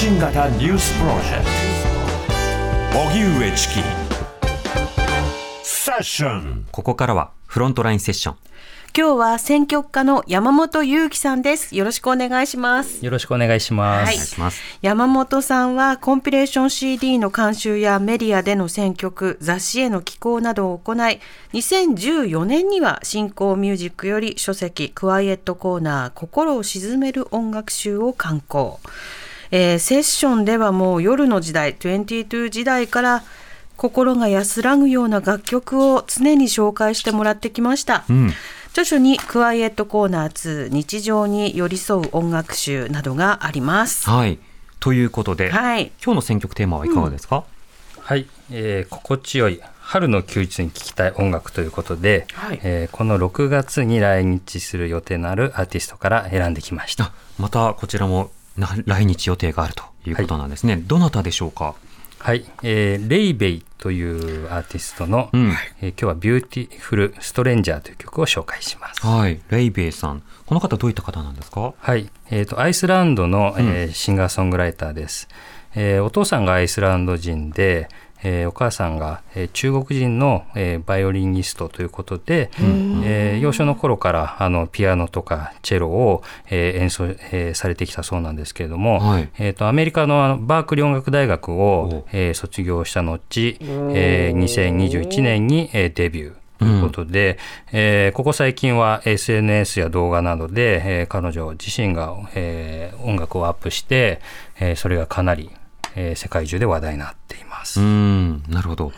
信型ニュースプロジェクト荻上チキセッションここからはフロントラインセッション。今日は選曲家の山本裕樹さんです。よろしくお願いします。よろしくお願いします。はいお願いします。山本さんはコンピレーション CD の監修やメディアでの選曲、雑誌への寄稿などを行い、2014年には新興ミュージックより書籍クワイエットコーナー心を鎮める音楽集を刊行。えーセッションではもう夜の時代、22時代から心が安らぐような楽曲を常に紹介してもらってきました。うん。著書にクワイエットコーナー2日常に寄り添う音楽集などがあります。はい。ということで、はい。今日の選曲テーマはいかがですか、はい、えー心地よい春の休日に聴きたい音楽ということで、はいえーこの6月に来日する予定のあるアーティストから選んできました。あまたこちらもな来日予定があるということなんですね。どなたでしょうか？はい、えー Laufey というアーティストの、うん。えー今日は Beautiful Stranger という曲を紹介します。はい。 Laufey さん。この方どういった方なんですか？はい、えー、とアイスランドの、えーシンガーソングライターです、えーお父さんがアイスランド人で、えーお母さんが、えー中国人の、えーバイオリニストということで、えー幼少の頃からあのピアノとかチェロを、えー演奏、えーされてきたそうなんですけれども、はい。えー、とアメリカのあのバークリー音楽大学おを、えー卒業した後、えー2021年に、えーデビュー。ということで、えーここ最近は SNS や動画などで、えー彼女自身が、えー音楽をアップして、えーそれがかなり、えー世界中で話題になっています。うーん、なるほど。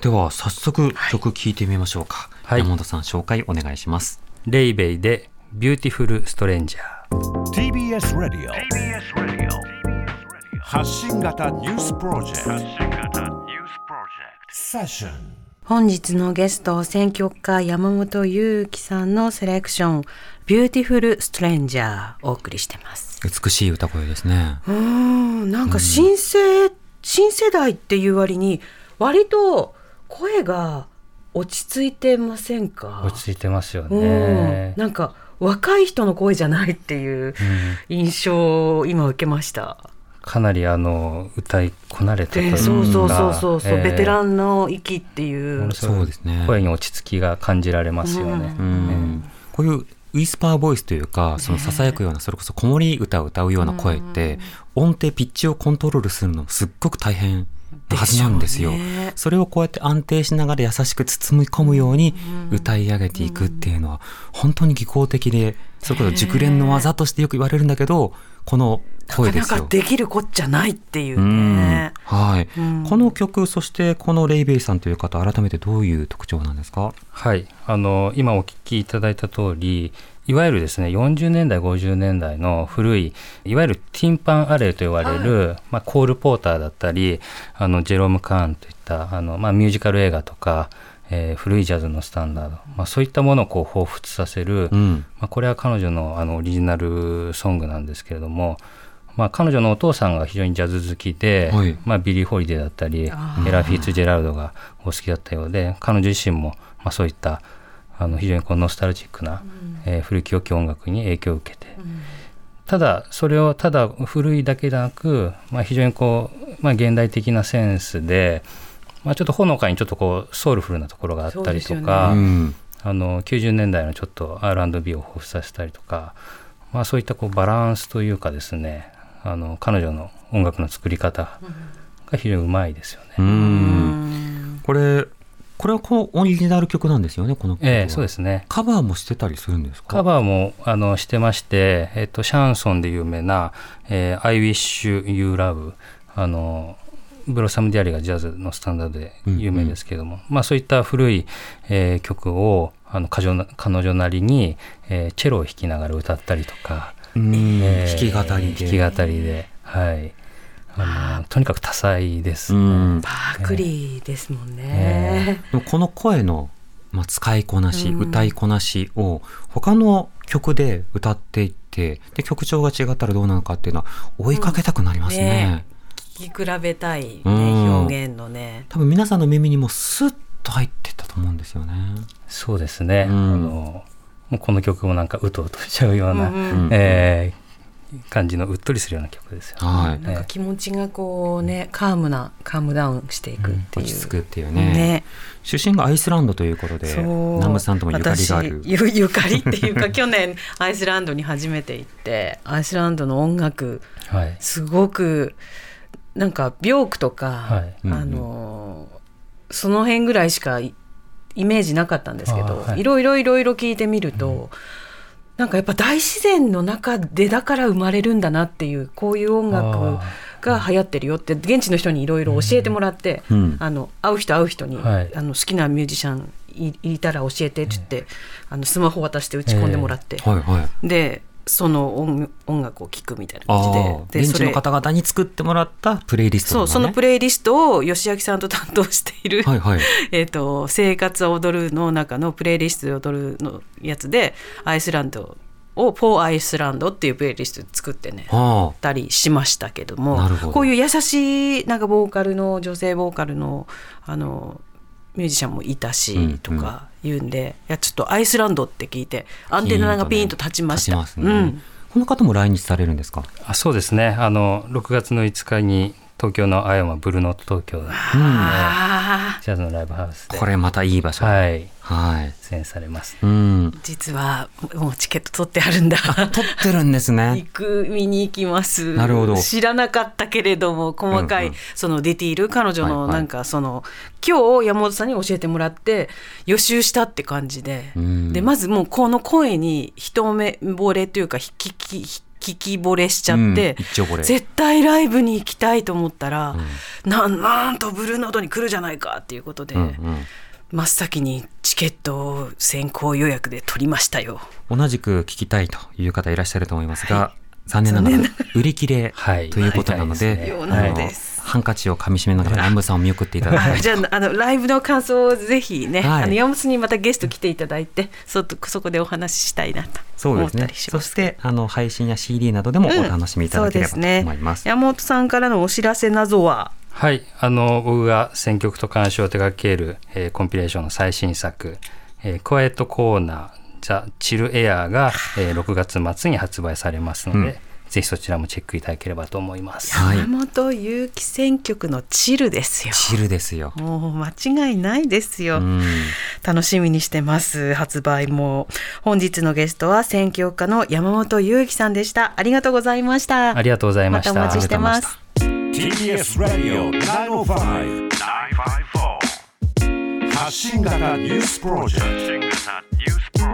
では早速曲聴いてみましょうか。はい山本さん紹介お願いします。 Laufey で Beautiful Stranger。TBS ラディオ発信型ニュースプロジェクトセッション本日のゲスト、選曲家山本優樹さんのセレクション、 Beautiful Stranger お送りしてます。美しい歌声ですね。うーん、なんか新世、新世代っていう割に、割と声が落ち着いてませんか？落ち着いてますようん。ね。なんか若い人の声じゃないっていう印象を今受けました。かなりあの歌いこなれたというか、でそうそうそうそうそう、えー。ベテランの域っていう。ものすごい。そうですね。声に落ち着きが感じられますよね。うん。こういうウィスパーボイスというか、その囁くような、それこそ子守歌を歌うような声って、音程、ピッチをコントロールするのすっごく大変なはずなんですよね。それをこうやって安定しながら優しく包み込むように歌い上げていくっていうのは、本当に技巧的で、それこそ熟練の技としてよく言われるんだけど、この声ですよ。なかなかできるこっちゃないっていううんね。はい、うんこの曲、そしてこのレイベイさんという方、改めてどういう特徴なんですか？はい、あの今お聞きいただいた通りいわゆるですね40年代50年代の古いいわゆるティンパンアレイと言われる、まあ、コール・ポーターだったりあのジェローム・カーンといったあの、まあ、ミュージカル映画とか、えー古いジャズのスタンダード、まあ、そういったものをこう彷彿させる、うん。まあ、これは彼女のあのオリジナルソングなんですけれども、まあ、彼女のお父さんが非常にジャズ好きで、はい。まあ、ビリー・ホリデーだったりエラ・フィッツジェラルドがお好きだったようで彼女自身も、まあ、そういったあの非常にこうノスタルジックな、えー古き良き音楽に影響を受けて、ただそれをただ古いだけでなく、まあ、非常にこう、まあ、現代的なセンスで、まあ、ちょっとほのかにちょっとこうソウルフルなところがあったりとか。ようん。あの90年代のちょっと R&B を彷彿させたりとか、まあ、そういったこうバランスというかですねあの彼女の音楽の作り方が非常にうまいですよね。う。うんんこれ、これはこうオリジナル曲なんですよね、この曲は。ええそうですねカバーもしてたりするんですか？カバーもあのしてまして、えっと、シャンソンで有名な「えー I Wish You Love」あのブロッサム・ディアリがジャズのスタンダードで有名ですけれども、まあ、そういった古い、えー曲をあの彼女彼女なりに、えーチェロを弾きながら歌ったりとか、うんえー弾き語りで。弾き語りで、はい、あのとにかく多彩ですね。うん。バークリーですもんね。でもこの声の、まあ、使いこなし、うん歌いこなしを他の曲で歌っていってで曲調が違ったらどうなのかっていうのは追いかけたくなりますね。ね聞き比べたい、ねうん表現のね。多分皆さんの耳にもスッと入ってったと思うんですよね。そうですね、うんあのもうこの曲もなんかうとうとしちゃうような、うんうんえー感じのうっとりするような曲ですよ。はい。なんか気持ちがこうねカームなカームダウンしていくっていう、落ち着くっていうね。ね出身がアイスランドということで、そう南部さんともゆかりがある私。ゆ ゆかりっていうか 去年アイスランドに初めて行ってアイスランドの音楽はい。すごくなんかビョークとか、はいうんうんあのその辺ぐらいしかイイメージなかったんですけど、あはい。い、ろいろいろいろ聞いてみると、なんかやっぱ大自然の中でだから生まれるんだなっていうこういう音楽が流行ってるよって現地の人にいろいろ教えてもらって、うん。あの会う人会う人に、はい。あの好きなミュージシャンいいたら教えてって言って、あのスマホ渡して打ち込んでもらって、はいはい。でその音音楽を聴くみたいなあ感じあ、でで現地の方々に作ってもらったプレイリストそうそのプレレイリストを吉明さんと担当している、はいはい。えー、と生活は踊るの中のプレイリストで踊るのやつでアイスランドを「フォーアイスランド」っていうプレイリスト作ってねあたりしましたけどもこういう優しいなんかボーカルの女性ボーカルのあのミュージシャンもいたし、うんとか言うんでいやちょっとアイスランドって聞いてアンテナがピーンと立ちました。ね。うん。この方も来日されるんですか？あそうですね。あの6月の5日に東京の青山ブルーノート東京であージャズのライブハウスでこれまたいい場所。はいはい。出演されます。うん。実はもうチケット取ってあるんだ。撮ってるんですね。行く見に行きますなるほど知らなかったけれども細かいうんうんそのディティール彼女はいはいのなんかその、今日山本さんに教えてもらって予習したって感じで、うんでまずもうこの声に一目惚れというか聞き聞き惚れしちゃって、うん絶対ライブに行きたいと思ったら、なんなんとブルーノートに来るじゃないかっていうことで、うん真っ先にチケットを先行予約で取りましたよ。うん、同じく聞きたいという方いらっしゃると思いますが、残念ながら売り切れはい。ということなので、ハンカチを噛み締めながら南部さんを見送っていただきたいあ じゃああのライブの感想をぜひね、はい。あの山本にまたゲスト来ていただいてそそこでお話ししたいなと思ったそうですね。りします。そしてあの配信や CD などでもお楽しみいただければとそうですね。思います。山本さんからのお知らせなどは？はい、あの僕が選曲と監修を手掛ける、えーコンピレーションの最新作「えー、クワイエットコーナーザ・チルエアーが」えー6月末に発売されますので、うんぜひそちらもチェックいただければと思います。はい山本祐希選曲のチルですよ。チルですよ。もう間違いないですよ。うん楽しみにしてます発売も本日のゲストは選曲家の山本祐希さんでしたありがとうございましたありがとうございました。またお待ちしてます TBS Radio 905 954発信型ニュースプロジェクト